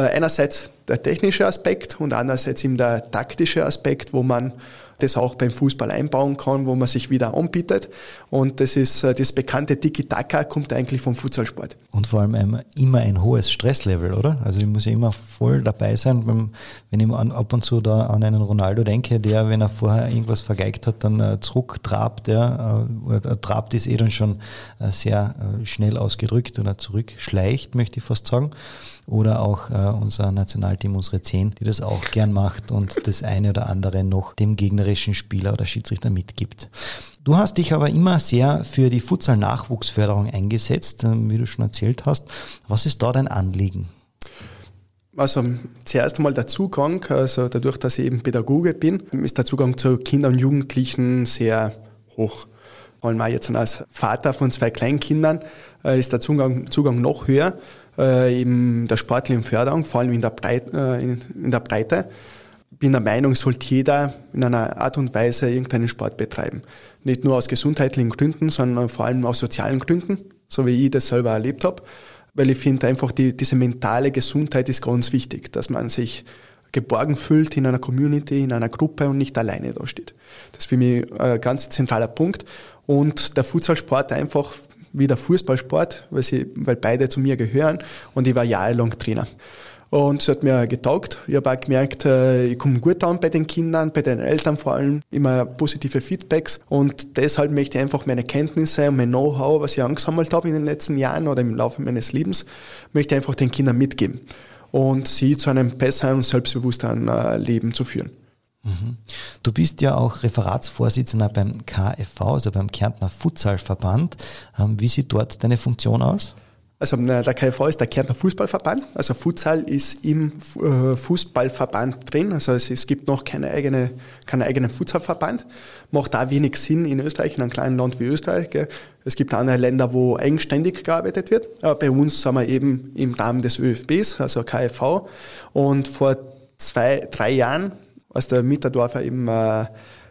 einerseits der technische Aspekt und andererseits eben der taktische Aspekt, wo man das auch beim Fußball einbauen kann, wo man sich wieder anbietet. Und das ist äh, das bekannte Tiki-Taka kommt eigentlich vom Futsalsport.
Und vor allem immer ein hohes Stresslevel, oder? Also ich muss ja immer voll dabei sein, wenn ich ab und zu da an einen Ronaldo denke, der, wenn er vorher irgendwas vergeigt hat, dann äh, zurücktrabt, ja, äh, trabt ist eh dann schon sehr schnell ausgedrückt oder zurückschleicht, möchte ich fast sagen oder auch unser Nationalteam, unsere Zehn, die das auch gern macht und das eine oder andere noch dem gegnerischen Spieler oder Schiedsrichter mitgibt. Du hast dich aber immer sehr für die Futsal-Nachwuchsförderung eingesetzt, ähm, wie du schon erzählt hast. Was ist da dein Anliegen?
Also zuerst einmal der Zugang, also dadurch, dass ich eben Pädagoge bin, ist der Zugang zu Kindern und Jugendlichen sehr hoch. Vor allem jetzt als Vater von zwei Kleinkindern äh, ist der Zugang, Zugang noch höher, äh, eben der sportlichen Förderung, vor allem in der, Breit, äh, in, in der Breite bin der Meinung, sollte jeder in einer Art und Weise irgendeinen Sport betreiben. Nicht nur aus gesundheitlichen Gründen, sondern vor allem aus sozialen Gründen, so wie ich das selber erlebt habe. Weil ich finde einfach, die, diese mentale Gesundheit ist ganz wichtig, dass man sich geborgen fühlt in einer Community, in einer Gruppe und nicht alleine da steht. Das ist für mich ein ganz zentraler Punkt. Und der Futsalsport einfach wie der Fußballsport, weil, sie, weil beide zu mir gehören und ich war jahrelang Trainer. Und es hat mir getaugt. Ich habe auch gemerkt, äh, ich komme gut an bei den Kindern, bei den Eltern vor allem, immer positive Feedbacks. Und deshalb möchte ich einfach meine Kenntnisse und mein Know-how, was ich angesammelt habe in den letzten Jahren oder im Laufe meines Lebens, möchte ich einfach den Kindern mitgeben und sie zu einem besseren und selbstbewussteren äh, Leben zu führen.
Du bist ja auch Referatsvorsitzender beim KFV, also beim Kärntner Futsalverband. Ähm, wie sieht dort deine Funktion aus?
Also der KFV ist der Kärntner Fußballverband. Also Futsal ist im äh, Fußballverband drin. Also es, gibt noch keine eigene, keinen eigenen Futsalverband. Macht da wenig Sinn in Österreich, in einem kleinen Land wie Österreich. Es gibt andere Länder, wo eigenständig gearbeitet wird. Aber bei uns sind wir eben im Rahmen des ÖFBs, also KFV. Und vor zwei, drei Jahren, als der Mitterdorfer eben äh,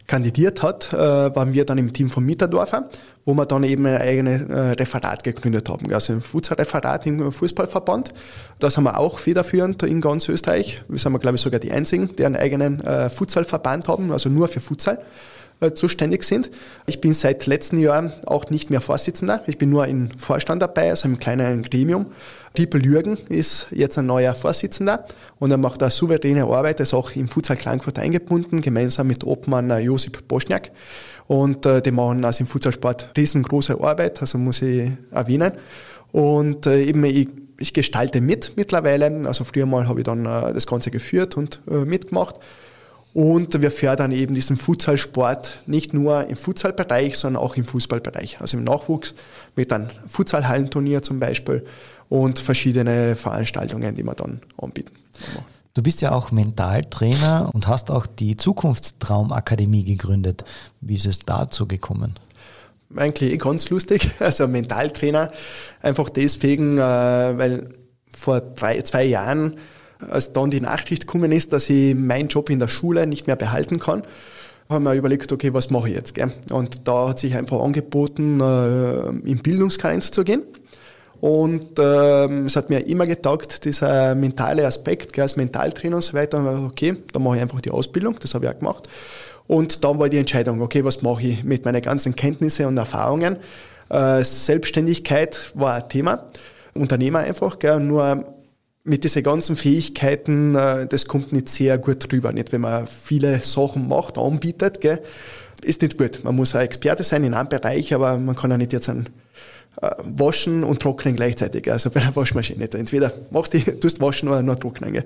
kandidiert hat, äh, waren wir dann im Team von Mitterdorfer wo wir dann eben ein eigenes äh, Referat gegründet haben. Also ein Futsal-Referat im Fußballverband. Das haben wir auch federführend in ganz Österreich. Wir sind, glaube ich, sogar die einzigen, die einen eigenen äh, Futsalverband haben, also nur für Futsal äh, zuständig sind. Ich bin seit letzten Jahr auch nicht mehr Vorsitzender. Ich bin nur im Vorstand dabei, also im kleinen Gremium. Riepel Jürgen ist jetzt ein neuer Vorsitzender und er macht eine souveräne Arbeit, ist auch im Futsal Klagenfurt eingebunden, gemeinsam mit Obmann äh, Josip Boschniak. Und äh, die machen also im Futsalsport riesengroße Arbeit, also muss ich erwähnen. Und äh, eben ich, ich gestalte mit mittlerweile. Also früher mal habe ich dann äh, das Ganze geführt und äh, mitgemacht. Und wir fördern eben diesen Futsalsport nicht nur im Futsalbereich, sondern auch im Fußballbereich. Also im Nachwuchs mit einem Futsalhallenturnier zum Beispiel und verschiedene Veranstaltungen, die wir dann anbieten.
Du bist ja auch Mentaltrainer und hast auch die Zukunftstraumakademie gegründet. Wie ist es dazu gekommen?
Eigentlich eh ganz lustig. Also Mentaltrainer einfach deswegen, äh, weil vor drei, zwei Jahren als dann die Nachricht gekommen ist, dass ich meinen Job in der Schule nicht mehr behalten kann, haben wir überlegt, okay, was mache ich jetzt? Gell? Und da hat sich einfach angeboten, äh, in Bildungskarenz zu gehen. Und äh, es hat mir immer getaugt, dieser mentale Aspekt, gell, als Mentaltrainer und so weiter. Okay, dann mache ich einfach die Ausbildung, das habe ich auch gemacht. Und dann war die Entscheidung, okay, was mache ich mit meinen ganzen Kenntnissen und Erfahrungen? Äh, Selbstständigkeit war ein Thema, Unternehmer einfach, gell, nur mit diesen ganzen Fähigkeiten, äh, das kommt nicht sehr gut drüber. Nicht, wenn man viele Sachen macht, anbietet, gell, ist nicht gut. Man muss ein Experte sein in einem Bereich, aber man kann ja nicht jetzt ein waschen und trocknen gleichzeitig. Also bei der Waschmaschine. Entweder machst du, tust waschen oder nur trocknen.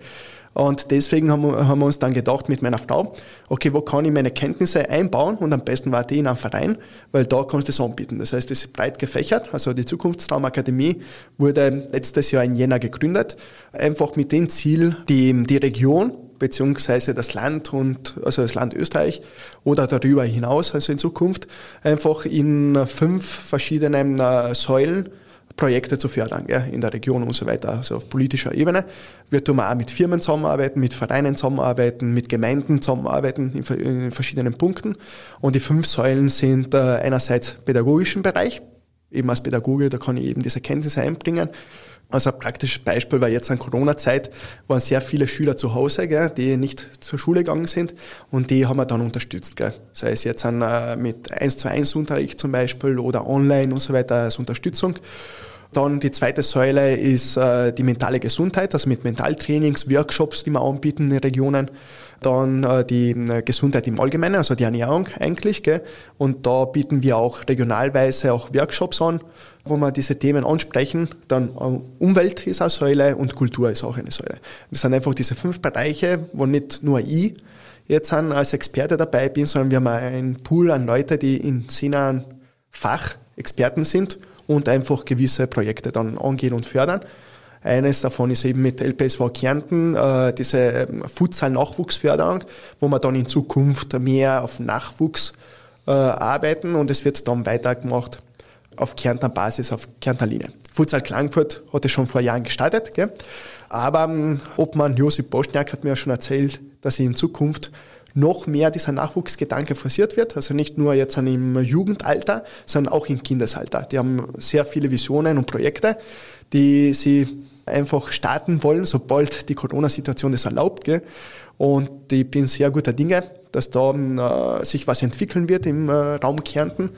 Und deswegen haben wir, haben wir uns dann gedacht mit meiner Frau, okay, wo kann ich meine Kenntnisse einbauen? Und am besten war die in einem Verein, weil da kannst du es anbieten. Das heißt, es ist breit gefächert. Also die Zukunftstraumakademie wurde letztes Jahr in Jena gegründet. Einfach mit dem Ziel, die, die Region beziehungsweise das Land und also das Land Österreich oder darüber hinaus, also in Zukunft, einfach in fünf verschiedenen äh, Säulen Projekte zu fördern ja, in der Region und so weiter, also auf politischer Ebene. Wir tun auch mit Firmen zusammenarbeiten, mit Vereinen zusammenarbeiten, mit Gemeinden zusammenarbeiten in, verschiedenen Punkten. Und die fünf Säulen sind äh, einerseits pädagogischen Bereich, eben als Pädagoge, da kann ich eben diese Kenntnisse einbringen. Also ein praktisches Beispiel war jetzt an Corona-Zeit, waren sehr viele Schüler zu Hause, gell, die nicht zur Schule gegangen sind und die haben wir dann unterstützt. Gell. Sei es jetzt an, äh, mit 1 zu 1 Unterricht zum Beispiel oder online und so weiter als Unterstützung. Dann die zweite Säule ist äh, die mentale Gesundheit, also mit Mentaltrainings, Workshops, die wir anbieten in den Regionen. Dann äh, die äh, Gesundheit im Allgemeinen, also die Ernährung eigentlich. Gell? Und da bieten wir auch regionalweise auch Workshops an, wo wir diese Themen ansprechen. Dann äh, Umwelt ist eine Säule und Kultur ist auch eine Säule. Das sind einfach diese fünf Bereiche, wo nicht nur ich jetzt als Experte dabei bin, sondern wir haben einen Pool an Leuten, die in seinem Fach Experten sind und einfach gewisse Projekte dann angehen und fördern. Eines davon ist eben mit LPSV Kärnten äh, diese ähm, Futsal-Nachwuchsförderung, wo wir dann in Zukunft mehr auf Nachwuchs äh, arbeiten und es wird dann weitergemacht auf Kärntner Basis, auf Kärntner Linie. Futsal Klagenfurt hat es schon vor Jahren gestartet, gell? aber ähm, Obmann Josip Boschniak hat mir ja schon erzählt, dass in Zukunft noch mehr dieser Nachwuchsgedanke forciert wird. Also nicht nur jetzt im Jugendalter, sondern auch im Kindesalter. Die haben sehr viele Visionen und Projekte, die sie einfach starten wollen, sobald die Corona-Situation das erlaubt. Gell? Und ich bin sehr guter Dinge, dass da äh, sich was entwickeln wird im äh, Raum Kärnten.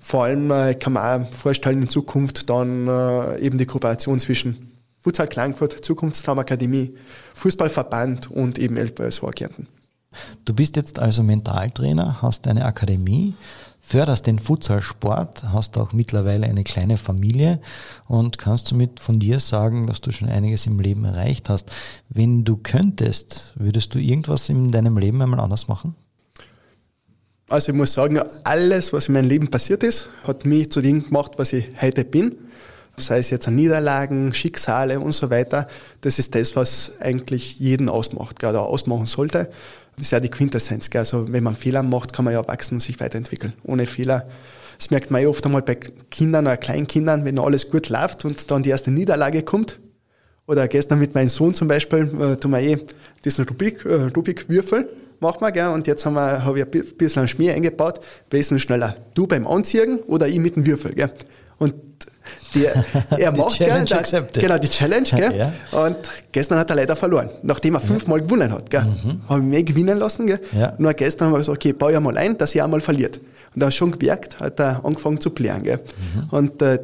Vor allem äh, kann man auch vorstellen, in Zukunft dann äh, eben die Kooperation zwischen Futsal Klagenfurt, Zukunftstraumakademie, Fußballverband und eben LPSV Kärnten.
Du bist jetzt also Mentaltrainer, hast eine Akademie, förderst den Futsalsport, hast auch mittlerweile eine kleine Familie und kannst somit von dir sagen, dass du schon einiges im Leben erreicht hast. Wenn du könntest, würdest du irgendwas in deinem Leben einmal anders machen?
Also ich muss sagen, alles, was in meinem Leben passiert ist, hat mich zu dem gemacht, was ich heute bin. Sei es jetzt an Niederlagen, Schicksale und so weiter. Das ist das, was eigentlich jeden ausmacht, gerade ausmachen sollte. Das ist ja die Quintessenz. Gell? Also wenn man Fehler macht, kann man ja wachsen und sich weiterentwickeln. Ohne Fehler. Das merkt man ja oft einmal bei Kindern oder Kleinkindern, wenn alles gut läuft und dann die erste Niederlage kommt. Oder gestern mit meinem Sohn zum Beispiel, äh, tun wir eh diesen Rubik, äh, Rubik-Würfel, machen wir, gell? und jetzt habe ich ein bisschen einen Schmier eingebaut, wesentlich schneller. Du beim Anziehen oder ich mit dem Würfel. Gell? Und die, er
die
macht
Challenge
gell,
accepted.
genau die Challenge, gell?
Ja.
Und gestern hat er leider verloren, nachdem er fünfmal gewonnen hat, gell?
Mhm.
Habe ich mich gewinnen lassen, gell?
Ja.
Nur gestern haben wir gesagt, okay, baue ja mal ein, dass er einmal verliert. Und er hat schon gemerkt, hat er angefangen zu plären, gell?
Mhm.
Und äh,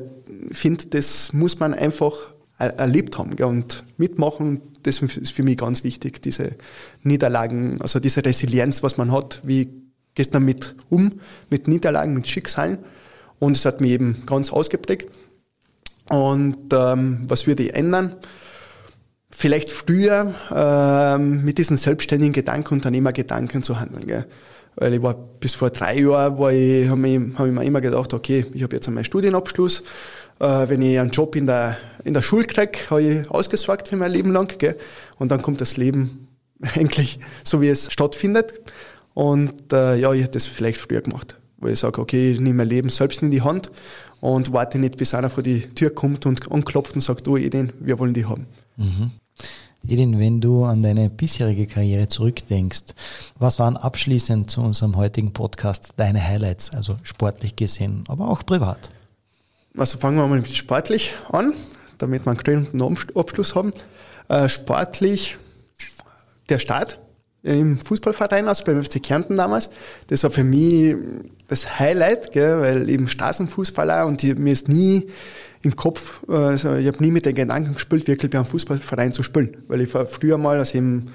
finde, das muss man einfach er erlebt haben gell? und mitmachen. Das ist für mich ganz wichtig, diese Niederlagen, also diese Resilienz, was man hat, wie gestern mit um, mit Niederlagen, mit Schicksalen. Und es hat mich eben ganz ausgeprägt. Und ähm, was würde ich ändern? Vielleicht früher ähm, mit diesen selbstständigen Gedanken, Unternehmergedanken zu handeln. Gell? Weil ich war bis vor drei Jahren, habe ich, hab ich, mir immer gedacht, okay, ich habe jetzt einmal Studienabschluss. Äh, wenn ich einen Job in der, in der Schule kriege, habe ich ausgesorgt für mein Leben lang. Gell? Und dann kommt das Leben eigentlich so, wie es stattfindet. Und äh, ja, ich hätte das vielleicht früher gemacht. Wo ich sage, okay, ich nehme mein Leben selbst in die Hand und warte nicht, bis einer vor die Tür kommt und anklopft und sagt, du Edin, wir wollen die haben.
Mhm. Edin, wenn du an deine bisherige Karriere zurückdenkst, was waren abschließend zu unserem heutigen Podcast deine Highlights, also sportlich gesehen, aber auch privat?
Also fangen wir mal mit sportlich an, damit wir einen grünen Abschluss haben. Äh, sportlich der Start im Fußballverein, also beim FC Kärnten damals. Das war für mich das Highlight, gell, weil eben Straßenfußballer und die, mir ist nie im Kopf, also ich habe nie mit den Gedanken gespielt, wirklich bei einem Fußballverein zu spielen. Weil ich war früher mal, also im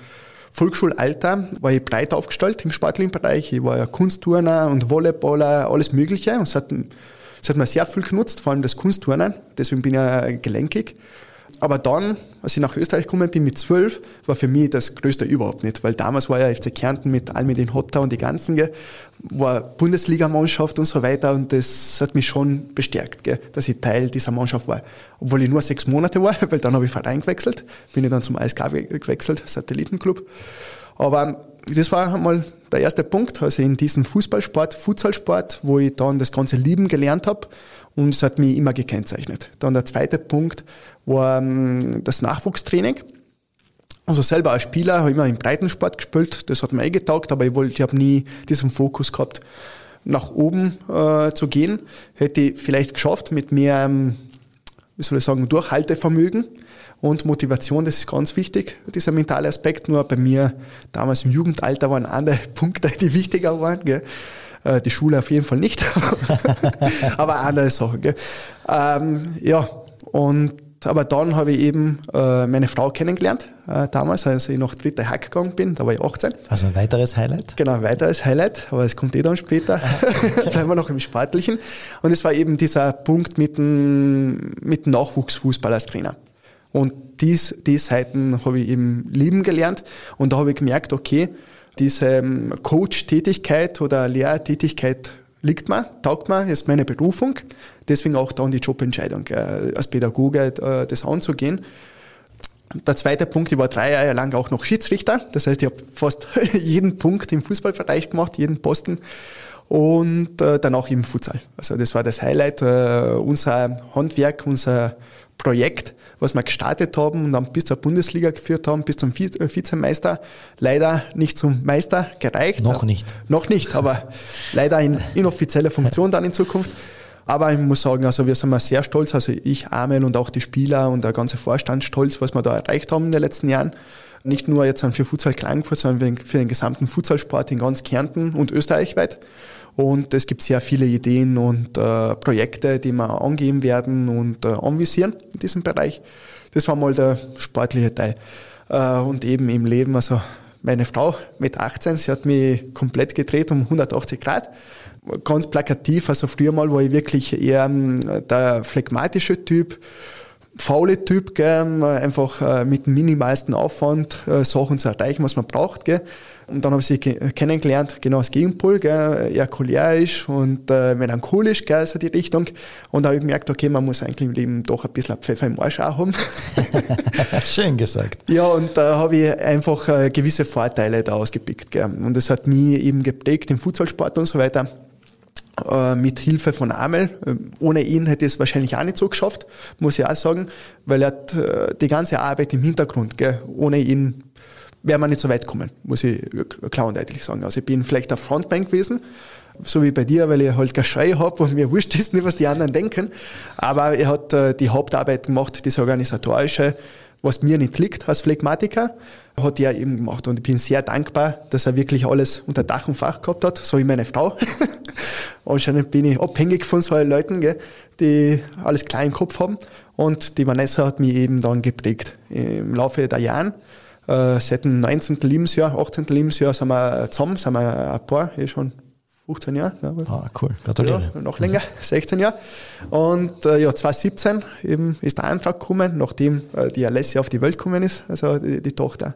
Volksschulalter, war ich breit aufgestellt im sportlichen Bereich. Ich war ja Kunstturner und Volleyballer, alles Mögliche. Und es hat, es hat mir sehr viel genutzt, vor allem das Kunstturnen. Deswegen bin ich ja gelenkig. Aber dann, als ich nach Österreich gekommen bin mit zwölf, war für mich das Größte überhaupt nicht, weil damals war ja FC Kärnten mit all den Hotter und die ganzen, gell, war Bundesligamannschaft und so weiter und das hat mich schon bestärkt, gell, dass ich Teil dieser Mannschaft war. Obwohl ich nur sechs Monate war, weil dann habe ich Verein gewechselt, bin ich dann zum ASK gewechselt, Satellitenclub. Aber das war einmal der erste Punkt, also in diesem Fußballsport, Futsalsport, wo ich dann das ganze Lieben gelernt habe und es hat mich immer gekennzeichnet. Dann der zweite Punkt war ähm, das Nachwuchstraining. Also selber als Spieler habe ich immer im Breitensport gespielt, das hat mir eh getaugt, aber ich wollte, ich habe nie diesen Fokus gehabt, nach oben äh, zu gehen. Hätte ich vielleicht geschafft mit mehr, ähm, wie soll ich sagen, Durchhaltevermögen und Motivation, das ist ganz wichtig, dieser mentale Aspekt. Nur bei mir damals im Jugendalter waren andere Punkte, die wichtiger waren. Gell. Äh, die Schule auf jeden Fall nicht, aber andere Sachen. Gell. Ähm, ja, und aber dann habe ich eben äh, meine Frau kennengelernt, äh, damals, als ich noch dritte Hack gegangen bin, da war ich 18.
Also ein weiteres Highlight?
Genau, ein weiteres Highlight, aber es kommt eh dann später. Bleiben wir noch im Sportlichen. Und es war eben dieser Punkt mit dem, mit dem Nachwuchsfußball als Trainer. Und dies, die Seiten habe ich eben lieben gelernt und da habe ich gemerkt, okay, diese ähm, Coach-Tätigkeit oder Lehrtätigkeit liegt mir, taugt mir, ist meine Berufung. Deswegen auch dann die Jobentscheidung, äh, als Pädagoge äh, das anzugehen. Der zweite Punkt, ich war drei Jahre lang auch noch Schiedsrichter. Das heißt, ich habe fast jeden Punkt im Fußballbereich gemacht, jeden Posten. Und äh, dann auch im Futsal. Also das war das Highlight, äh, unser Handwerk, unser Projekt, was wir gestartet haben und dann bis zur Bundesliga geführt haben, bis zum äh, Vizemeister. Leider nicht zum Meister gereicht.
Noch nicht.
Noch nicht, aber leider in inoffizieller Funktion dann in Zukunft. Aber ich muss sagen, also wir sind mal sehr stolz, also ich, Amel und auch die Spieler und der ganze Vorstand stolz, was wir da erreicht haben in den letzten Jahren. Nicht nur jetzt für Futsal Klagenfurt, sondern für den gesamten Futsalsport in ganz Kärnten und österreichweit. Und es gibt sehr viele Ideen und äh, Projekte, die wir angehen werden und äh, anvisieren in diesem Bereich. Das war mal der sportliche Teil. Äh, und eben im Leben, also meine Frau mit 18, sie hat mich komplett gedreht um 180 Grad. Ganz plakativ, also früher mal war ich wirklich eher ähm, der phlegmatische Typ, faule Typ, gell, einfach äh, mit minimalsten Aufwand äh, Sachen zu erreichen, was man braucht. Gell. Und dann habe ich sie kennengelernt, genau das Gegenpol, gell, eher cholerisch und äh, melancholisch, gell, so die Richtung. Und da habe ich gemerkt, okay, man muss eigentlich im Leben doch ein bisschen Pfeffer im Arsch auch haben.
Schön gesagt.
Ja, und da habe ich einfach äh, gewisse Vorteile da ausgepickt. Gell. Und das hat mich eben geprägt im Futsalsport und so weiter äh, mit Hilfe von Amel. Äh, ohne ihn hätte ich es wahrscheinlich auch nicht so geschafft, muss ich auch sagen, weil er hat äh, die ganze Arbeit im Hintergrund. Gell. Ohne ihn wäre man nicht so weit kommen, muss ich klar und deutlich sagen. Also ich bin vielleicht auf Frontbank gewesen, so wie bei dir, weil ich halt keine Scheu habe und mir wurscht ist nicht, was die anderen denken. Aber er hat äh, die Hauptarbeit gemacht, das organisatorische, was mir nicht liegt als Phlegmatiker, hat er eben gemacht. Und ich bin sehr dankbar, dass er wirklich alles unter Dach und Fach gehabt hat, so wie meine Frau. Anscheinend bin ich abhängig von solchen Leuten, gell, die alles klar im Kopf haben. Und die Vanessa hat mich eben dann geprägt im Laufe der Jahre. Äh, seit dem 19. Lebensjahr, 18. Lebensjahr sind wir zusammen, sind wir ein paar, eh schon 15 Jahre. Glaube ich.
Ah, cool, gratuliere.
Ja, noch länger, 16 Jahre. Und äh, ja, 2017 eben ist der Antrag gekommen, nachdem äh, die Alessia auf die Welt gekommen ist, also die, die Tochter.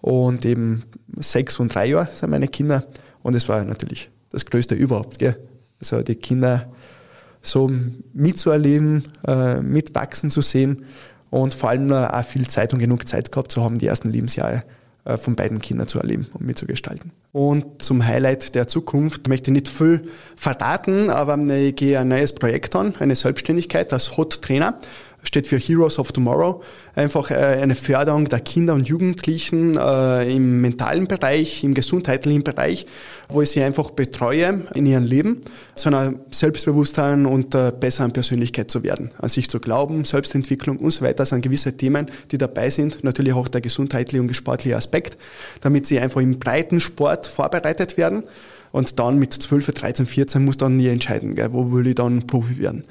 Und eben sechs und drei Jahre sind meine Kinder. Und es war natürlich das Größte überhaupt. Gell? Also die Kinder so mitzuerleben, äh, mitwachsen zu sehen und vor allem auch viel Zeit und genug Zeit gehabt zu haben, die ersten Lebensjahre äh, von beiden Kindern zu erleben und mitzugestalten. Und zum Highlight der Zukunft möchte ich nicht viel verraten, aber ich gehe ein neues Projekt an, eine Selbstständigkeit als Hot Trainer steht für Heroes of Tomorrow. Einfach äh, eine Förderung der Kinder und Jugendlichen äh, im mentalen Bereich, im gesundheitlichen Bereich, wo ich sie einfach betreue in ihrem Leben, zu einer Selbstbewusstsein und äh, besseren Persönlichkeit zu werden, an sich zu glauben, Selbstentwicklung und so weiter. Das sind gewisse Themen, die dabei sind. Natürlich auch der gesundheitliche und sportliche Aspekt, damit sie einfach im breiten Sport vorbereitet werden. Und dann mit 12, 13, 14 muss dann nie entscheiden, gell, wo will ich dann Profi werden.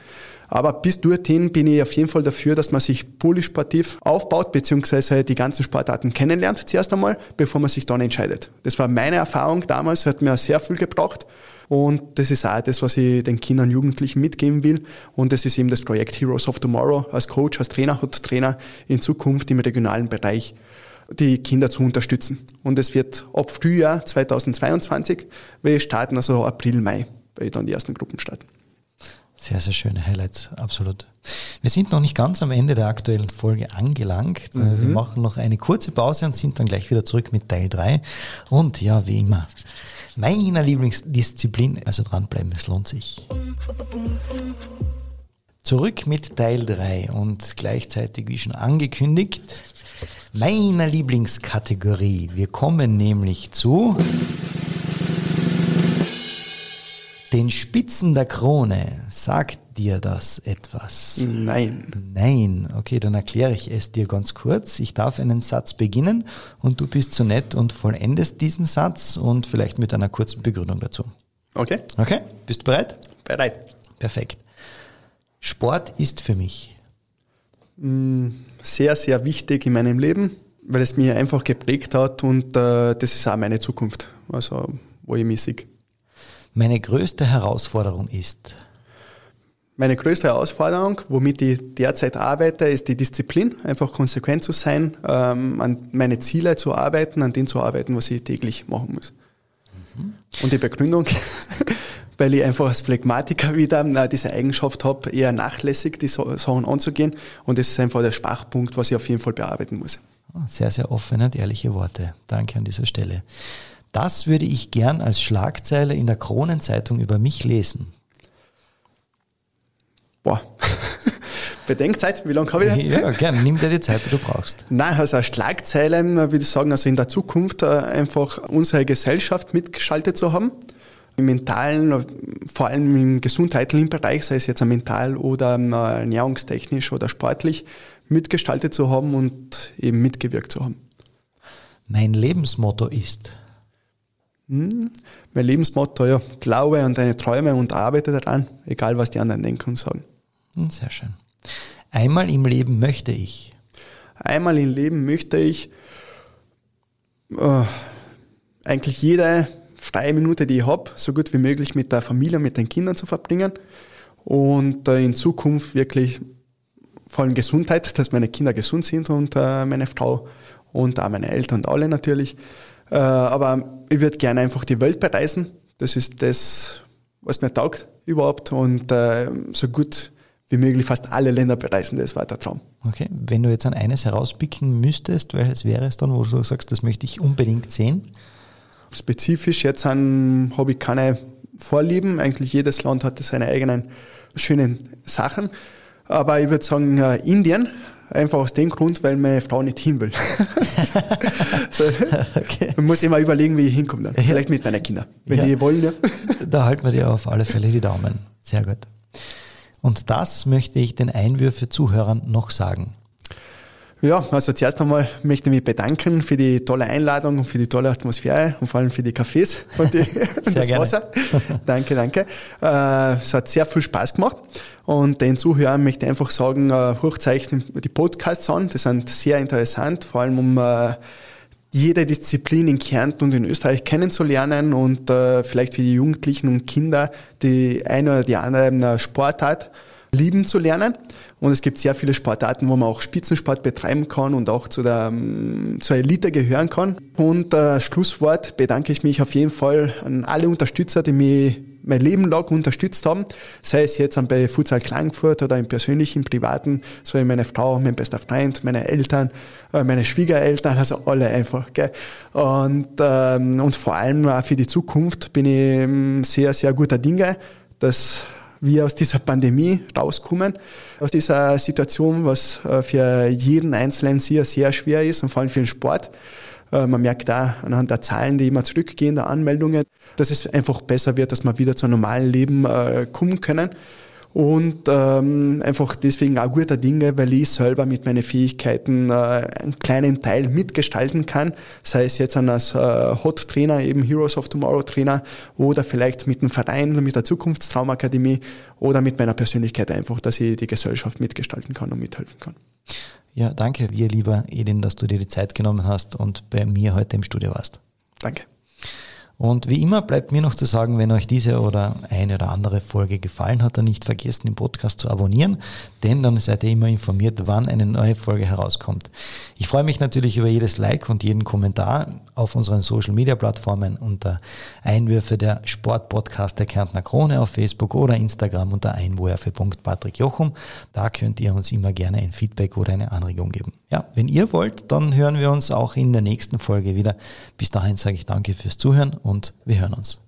Aber bis dorthin bin ich auf jeden Fall dafür, dass man sich polysportiv aufbaut, beziehungsweise die ganzen Sportarten kennenlernt zuerst einmal, bevor man sich dann entscheidet. Das war meine Erfahrung damals, hat mir sehr viel gebraucht. Und das ist auch das, was ich den Kindern und Jugendlichen mitgeben will. Und das ist eben das Projekt Heroes of Tomorrow als Coach, als Trainer und Trainer in Zukunft im regionalen Bereich die Kinder zu unterstützen. Und es wird ab Frühjahr 2022, wir starten, also April, Mai, weil dann die ersten Gruppen starten.
Sehr, sehr schöne Highlights, absolut. Wir sind noch nicht ganz am Ende der aktuellen Folge angelangt. Mhm. Wir machen noch eine kurze Pause und sind dann gleich wieder zurück mit Teil 3. Und ja, wie immer, meine Lieblingsdisziplin, also dranbleiben, es lohnt sich. Zurück mit Teil 3 und gleichzeitig, wie schon angekündigt, meiner Lieblingskategorie. Wir kommen nämlich zu den Spitzen der Krone. Sagt dir das etwas?
Nein.
Nein. Okay, dann erkläre ich es dir ganz kurz. Ich darf einen Satz beginnen und du bist so nett und vollendest diesen Satz und vielleicht mit einer kurzen Begründung dazu.
Okay.
Okay, bist du bereit?
Bereit.
Perfekt. Sport ist für mich
mm, sehr, sehr wichtig in meinem Leben, weil es mir einfach geprägt hat und äh, das ist auch meine Zukunft, also wo ich mich sehe.
Meine größte Herausforderung ist?
Meine größte Herausforderung, womit ich derzeit arbeite, ist die Disziplin, einfach konsequent zu sein, ähm, an meine Ziele zu arbeiten, an denen zu arbeiten, was ich täglich machen muss. Mhm. Und die Begründung, weil ich einfach als Phlegmatiker wieder äh, diese Eigenschaft habe, eher nachlässig die Sachen anzugehen. Und das ist einfach der Schwachpunkt, was ich auf jeden Fall bearbeiten muss.
Ah, sehr, sehr offene und ehrliche Worte. Danke an dieser Stelle. Das würde ich gern als Schlagzeile in der Kronenzeitung über mich lesen.
Boah. Bedenkzeit, wie lange habe ich?
Ja, gerne. Nimm dir die Zeit, die du brauchst.
Nein, also eine Schlagzeile, äh, würde ich sagen, also in der Zukunft äh, einfach unsere Gesellschaft mitgeschaltet zu haben. Im mentalen, äh, vor allem im gesundheitlichen Bereich, sei es jetzt mental oder ernährungstechnisch oder sportlich, mitgestaltet zu haben und eben mitgewirkt zu haben.
Mein Lebensmotto ist
hm, mein Lebensmotto, ja, glaube an deine Träume und arbeite daran, egal was die anderen denken und sagen.
Hm, sehr schön. Einmal im Leben möchte ich.
Einmal im Leben möchte ich äh, eigentlich jede freie Minute, die ich habe, so gut wie möglich mit der Familie, mit den Kindern zu verbringen und äh, in Zukunft wirklich vor allem Gesundheit, dass meine Kinder gesund sind und äh, meine Frau und auch meine Eltern und alle natürlich. Äh, aber ich würde gerne einfach die Welt bereisen. Das ist das, was mir taugt überhaupt. Und äh, so gut wie möglich fast alle Länder bereisen, das war der Traum.
Okay, wenn du jetzt an eines herauspicken müsstest, welches wäre es dann, wo du sagst, das möchte ich unbedingt sehen?
Spezifisch jetzt habe ich keine Vorlieben. Eigentlich jedes Land hat seine eigenen schönen Sachen. Aber ich würde sagen, äh, Indien Einfach aus dem Grund, weil meine Frau nicht hin will. so, okay. Man muss immer überlegen, wie ich hinkomme dann. Vielleicht mit meinen Kindern, wenn ja. die wollen. Ja.
Da halten wir dir auf alle Fälle die Daumen. Sehr gut. Und das möchte ich den Einwürfe-Zuhörern noch sagen.
Ja, also zuerst einmal möchte ich mich bedanken für die tolle Einladung und für die tolle Atmosphäre und vor allem für die Cafés und, die, und das gerne. Wasser. danke, danke. Äh, es hat sehr viel Spaß gemacht und den Zuhörern möchte ich einfach sagen, äh, hochzeichnen die Podcasts an, die sind sehr interessant, vor allem um äh, jede Disziplin in Kärnten und in Österreich kennenzulernen und äh, vielleicht für die Jugendlichen und Kinder die eine oder die andere Sportart lieben zu lernen. Und es gibt sehr viele Sportarten, wo man auch Spitzensport betreiben kann und auch zu der, ähm, zur Elite gehören kann. Und äh, Schlusswort bedanke ich mich auf jeden Fall an alle Unterstützer, die mich mein Leben lang unterstützt haben, sei es jetzt bei Futsal Klagenfurt oder im persönlichen, privaten, so wie meine Frau, mein bester Freund, meine Eltern, äh, meine Schwiegereltern, also alle einfach. Gell? Und, ähm, und vor allem auch für die Zukunft bin ich ähm, sehr, sehr guter Dinge, dass wir aus dieser Pandemie rauskommen, aus dieser Situation, was äh, für jeden Einzelnen sehr, sehr schwer ist und vor allem für den Sport. Äh, man merkt da anhand der Zahlen, die immer zurückgehen, der Anmeldungen, dass es einfach besser wird, dass wir wieder zu einem normalen Leben äh, kommen können. Und ähm, einfach deswegen auch guter Dinge, weil ich selber mit meinen Fähigkeiten äh, einen kleinen Teil mitgestalten kann, sei es jetzt als äh, Hot Trainer, eben Heroes of Tomorrow Trainer oder vielleicht mit einem Verein, mit der Zukunftstraumakademie oder mit meiner Persönlichkeit einfach, dass ich die Gesellschaft mitgestalten kann und mithelfen kann.
Ja, danke dir, lieber Edin, dass du dir die Zeit genommen hast und bei mir heute im Studio warst.
Danke.
Und wie immer bleibt mir noch zu sagen, wenn euch diese oder eine oder andere Folge gefallen hat, dann nicht vergessen, den Podcast zu abonnieren, denn dann seid ihr immer informiert, wann eine neue Folge herauskommt. Ich freue mich natürlich über jedes Like und jeden Kommentar auf unseren Social Media Plattformen unter Einwürfe der Sportpodcast der Kärntner Krone auf Facebook oder Instagram unter einwürfe.patrickjochum. Da könnt ihr uns immer gerne ein Feedback oder eine Anregung geben. Ja, wenn ihr wollt, dann hören wir uns auch in der nächsten Folge wieder. Bis dahin sage ich danke fürs Zuhören und wir hören uns.